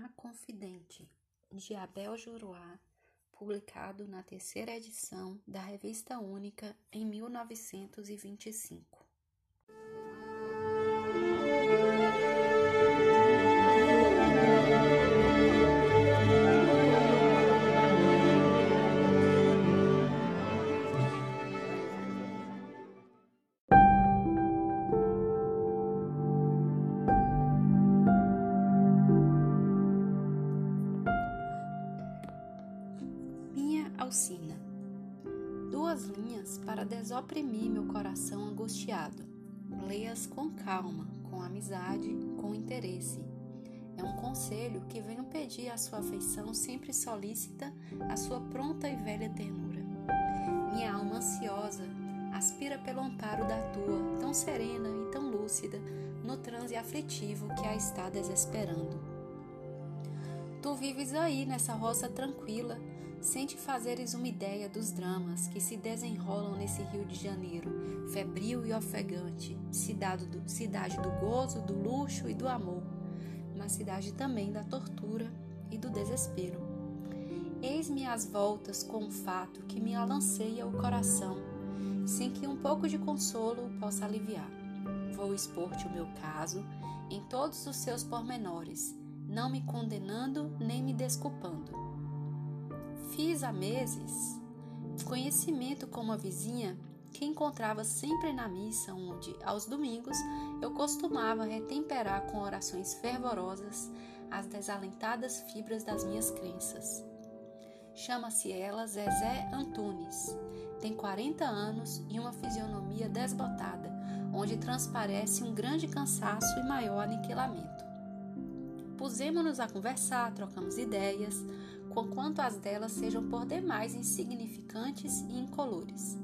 A Confidente, de Abel Juruá, publicado na terceira edição da Revista Única em 1925. Alcina. Duas linhas para desoprimir meu coração angustiado. Leias com calma, com amizade, com interesse. É um conselho que venho pedir à sua afeição sempre solícita, a sua pronta e velha ternura. Minha alma ansiosa aspira pelo amparo da tua, tão serena e tão lúcida, no transe aflitivo que a está desesperando. Tu vives aí nessa roça tranquila, sem te fazeres uma ideia dos dramas que se desenrolam nesse Rio de Janeiro, febril e ofegante, cidade do, cidade do gozo, do luxo e do amor, mas cidade também da tortura e do desespero. Eis-me às voltas com um fato que me alanceia o coração, sem que um pouco de consolo possa aliviar. Vou expor-te o meu caso em todos os seus pormenores, não me condenando nem me desculpando Fiz há meses conhecimento com uma vizinha que encontrava sempre na missa, onde, aos domingos, eu costumava retemperar com orações fervorosas as desalentadas fibras das minhas crenças. Chama-se ela Zezé Antunes. Tem 40 anos e uma fisionomia desbotada, onde transparece um grande cansaço e maior aniquilamento. Pusemos-nos a conversar, trocamos ideias, conquanto as delas sejam por demais insignificantes e incolores.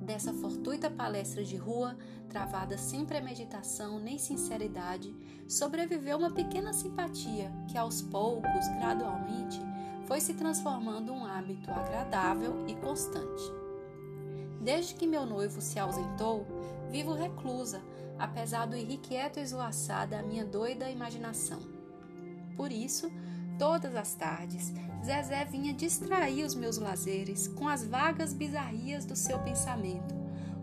Dessa fortuita palestra de rua, travada sem premeditação nem sinceridade, sobreviveu uma pequena simpatia que, aos poucos, gradualmente, foi se transformando um hábito agradável e constante. Desde que meu noivo se ausentou, vivo reclusa, apesar do irrequieto esvoaçar da minha doida imaginação. Por isso, Todas as tardes, Zezé vinha distrair os meus lazeres com as vagas bizarrias do seu pensamento,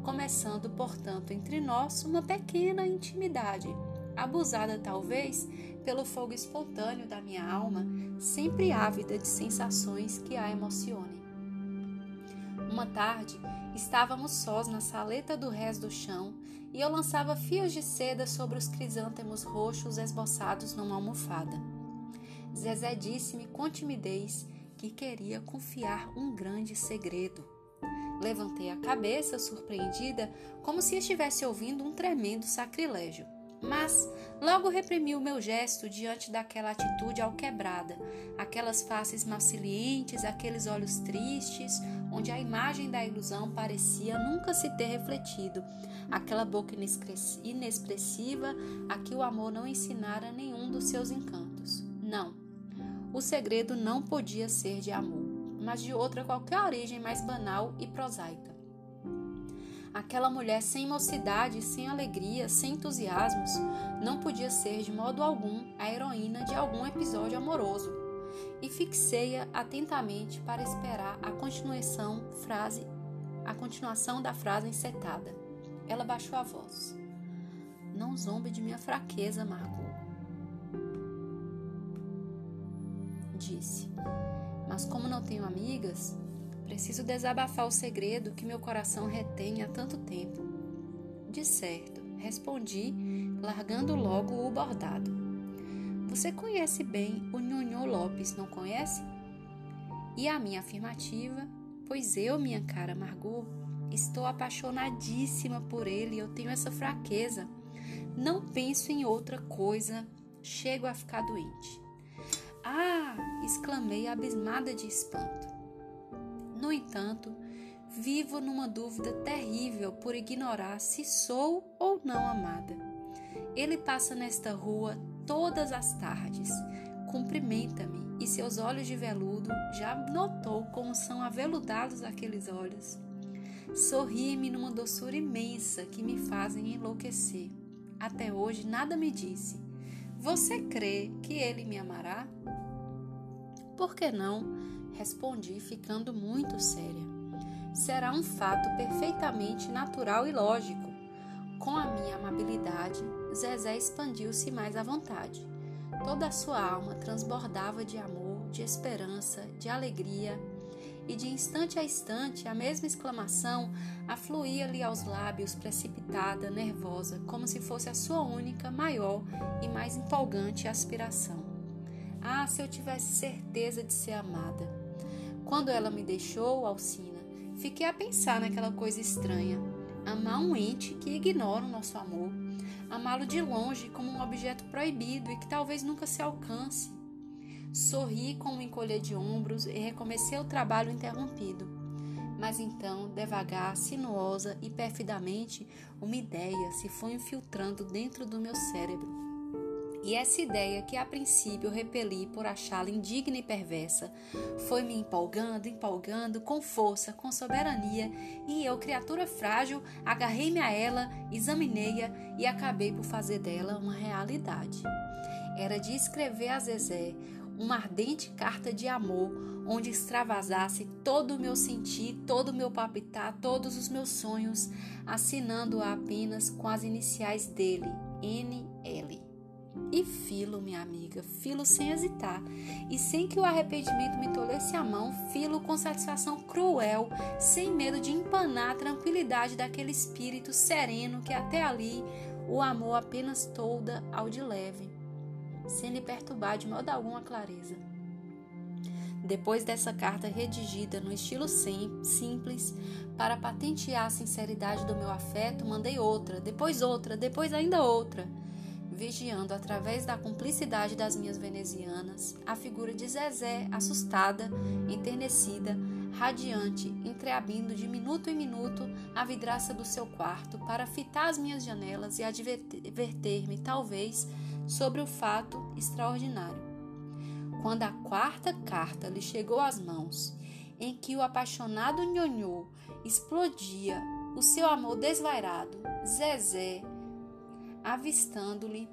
começando, portanto, entre nós uma pequena intimidade, abusada talvez pelo fogo espontâneo da minha alma, sempre ávida de sensações que a emocionem. Uma tarde, estávamos sós na saleta do rés do chão e eu lançava fios de seda sobre os crisântemos roxos esboçados numa almofada. Zezé disse-me com timidez que queria confiar um grande segredo. Levantei a cabeça, surpreendida, como se estivesse ouvindo um tremendo sacrilégio. Mas logo reprimi o meu gesto diante daquela atitude alquebrada, aquelas faces macilientes, aqueles olhos tristes, onde a imagem da ilusão parecia nunca se ter refletido, aquela boca inexpressiva a que o amor não ensinara nenhum dos seus encantos. Não, o segredo não podia ser de amor, mas de outra qualquer origem mais banal e prosaica. Aquela mulher sem mocidade, sem alegria, sem entusiasmos, não podia ser de modo algum a heroína de algum episódio amoroso. E fixei-a atentamente para esperar a continuação frase, a continuação da frase encetada. Ela baixou a voz. Não zombe de minha fraqueza, Margot. Disse. Mas como não tenho amigas, preciso desabafar o segredo que meu coração retém há tanto tempo. De certo, respondi, largando logo o bordado. Você conhece bem o Nhonhô Lopes, não conhece? E a minha afirmativa, pois eu, minha cara Margot, estou apaixonadíssima por ele eu tenho essa fraqueza. Não penso em outra coisa, chego a ficar doente. Ah! exclamei abismada de espanto. No entanto, vivo numa dúvida terrível por ignorar se sou ou não amada. Ele passa nesta rua todas as tardes, cumprimenta-me e seus olhos de veludo já notou como são aveludados aqueles olhos. Sorri-me numa doçura imensa que me fazem enlouquecer. Até hoje nada me disse Você crê que ele me amará? Por que não? Respondi, ficando muito séria. Será um fato perfeitamente natural e lógico. Com a minha amabilidade, Zezé expandiu-se mais à vontade. Toda a sua alma transbordava de amor, de esperança, de alegria e de instante a instante a mesma exclamação afluía-lhe aos lábios precipitada, nervosa, como se fosse a sua única, maior e mais empolgante aspiração. Ah, se eu tivesse certeza de ser amada! Quando ela me deixou, Alcina, fiquei a pensar naquela coisa estranha. Amar um ente que ignora o nosso amor. Amá-lo de longe como um objeto proibido e que talvez nunca se alcance Sorri com um encolher de ombros e recomecei o trabalho interrompido. Mas então, devagar, sinuosa e perfidamente, uma ideia se foi infiltrando dentro do meu cérebro. E essa ideia, que a princípio repeli por achá-la indigna e perversa, foi me empolgando, empolgando, com força, com soberania, e eu, criatura frágil, agarrei-me a ela, examinei-a e acabei por fazer dela uma realidade. Era de escrever a Zezé uma ardente carta de amor, onde extravasasse todo o meu sentir, todo o meu palpitar, todos os meus sonhos, assinando-a apenas com as iniciais dele, NL. E filo, minha amiga, filo sem hesitar, e sem que o arrependimento me tolesse a mão, filo com satisfação cruel, sem medo de empanar a tranquilidade daquele espírito sereno que até ali o amor apenas tolda ao de leve sem lhe perturbar de modo algum a clareza. Depois dessa carta redigida no estilo simples, para patentear a sinceridade do meu afeto, mandei outra, depois outra, depois ainda outra, vigiando através da cumplicidade das minhas venezianas a figura de Zezé, assustada, enternecida, radiante, entreabrindo de minuto em minuto a vidraça do seu quarto para fitar as minhas janelas e adverter-me, talvez, sobre o fato extraordinário. Quando a quarta carta lhe chegou às mãos, em que o apaixonado nhonhô explodia o seu amor desvairado, Zezé, avistando-lhe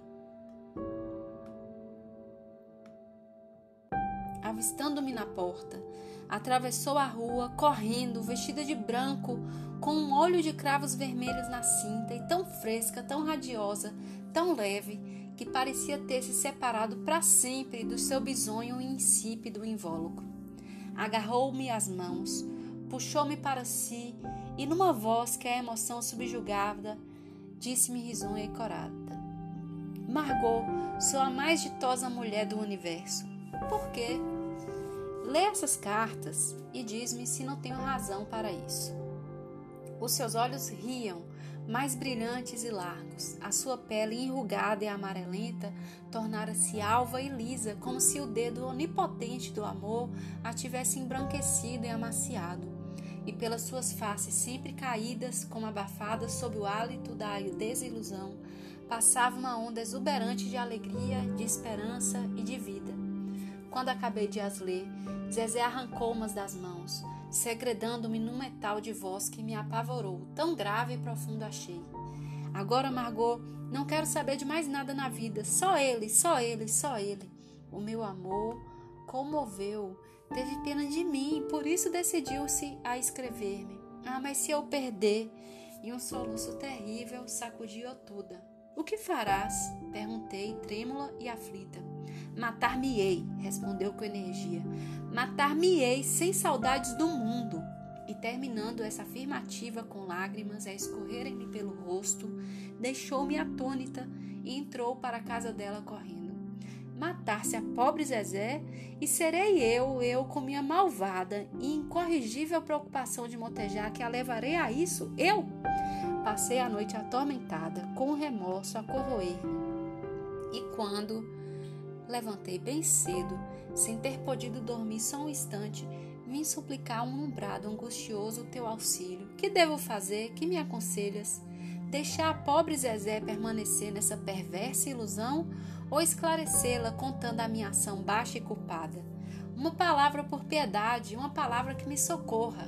avistando-me na porta, atravessou a rua, correndo, vestida de branco, com um olho de cravos vermelhos na cinta e tão fresca, tão radiosa, tão leve, que parecia ter se separado para sempre do seu bisonho insípido invólucro. Agarrou-me as mãos, puxou-me para si e, numa voz que a emoção subjugava, disse-me risonha e corada: Margot, sou a mais ditosa mulher do universo. Por quê? Lê essas cartas e diz-me se não tenho razão para isso. Os seus olhos riam mais brilhantes e largos. A sua pele enrugada e amarelenta tornara-se alva e lisa, como se o dedo onipotente do amor a tivesse embranquecido e amaciado. E pelas suas faces sempre caídas, como abafadas sob o hálito da desilusão, passava uma onda exuberante de alegria, de esperança e de vida. Quando acabei de as ler, Zezé arrancou umas das mãos segredando-me num metal de voz que me apavorou, tão grave e profundo achei. Agora, Margot, não quero saber de mais nada na vida, só ele, só ele, só ele. O meu amor comoveu, teve pena de mim, por isso decidiu-se a escrever-me. Ah, mas se eu perder? E um soluço terrível sacudiu toda. O que farás? Perguntei, trêmula e aflita. Matar-me-ei, respondeu com energia. Matar-me-ei sem saudades do mundo. E terminando essa afirmativa com lágrimas a escorrerem-lhe pelo rosto, deixou-me atônita e entrou para a casa dela correndo. Matar-se a pobre Zezé e serei eu, eu com minha malvada e incorrigível preocupação de motejar que a levarei a isso? Eu? Passei a noite atormentada, com remorso a corroer-me. E quando levantei bem cedo, sem ter podido dormir só um instante, vim suplicar um umbrado angustioso o teu auxílio. Que devo fazer? Que me aconselhas? Deixar a pobre Zezé permanecer nessa perversa ilusão ou esclarecê-la contando a minha ação baixa e culpada? Uma palavra por piedade, uma palavra que me socorra.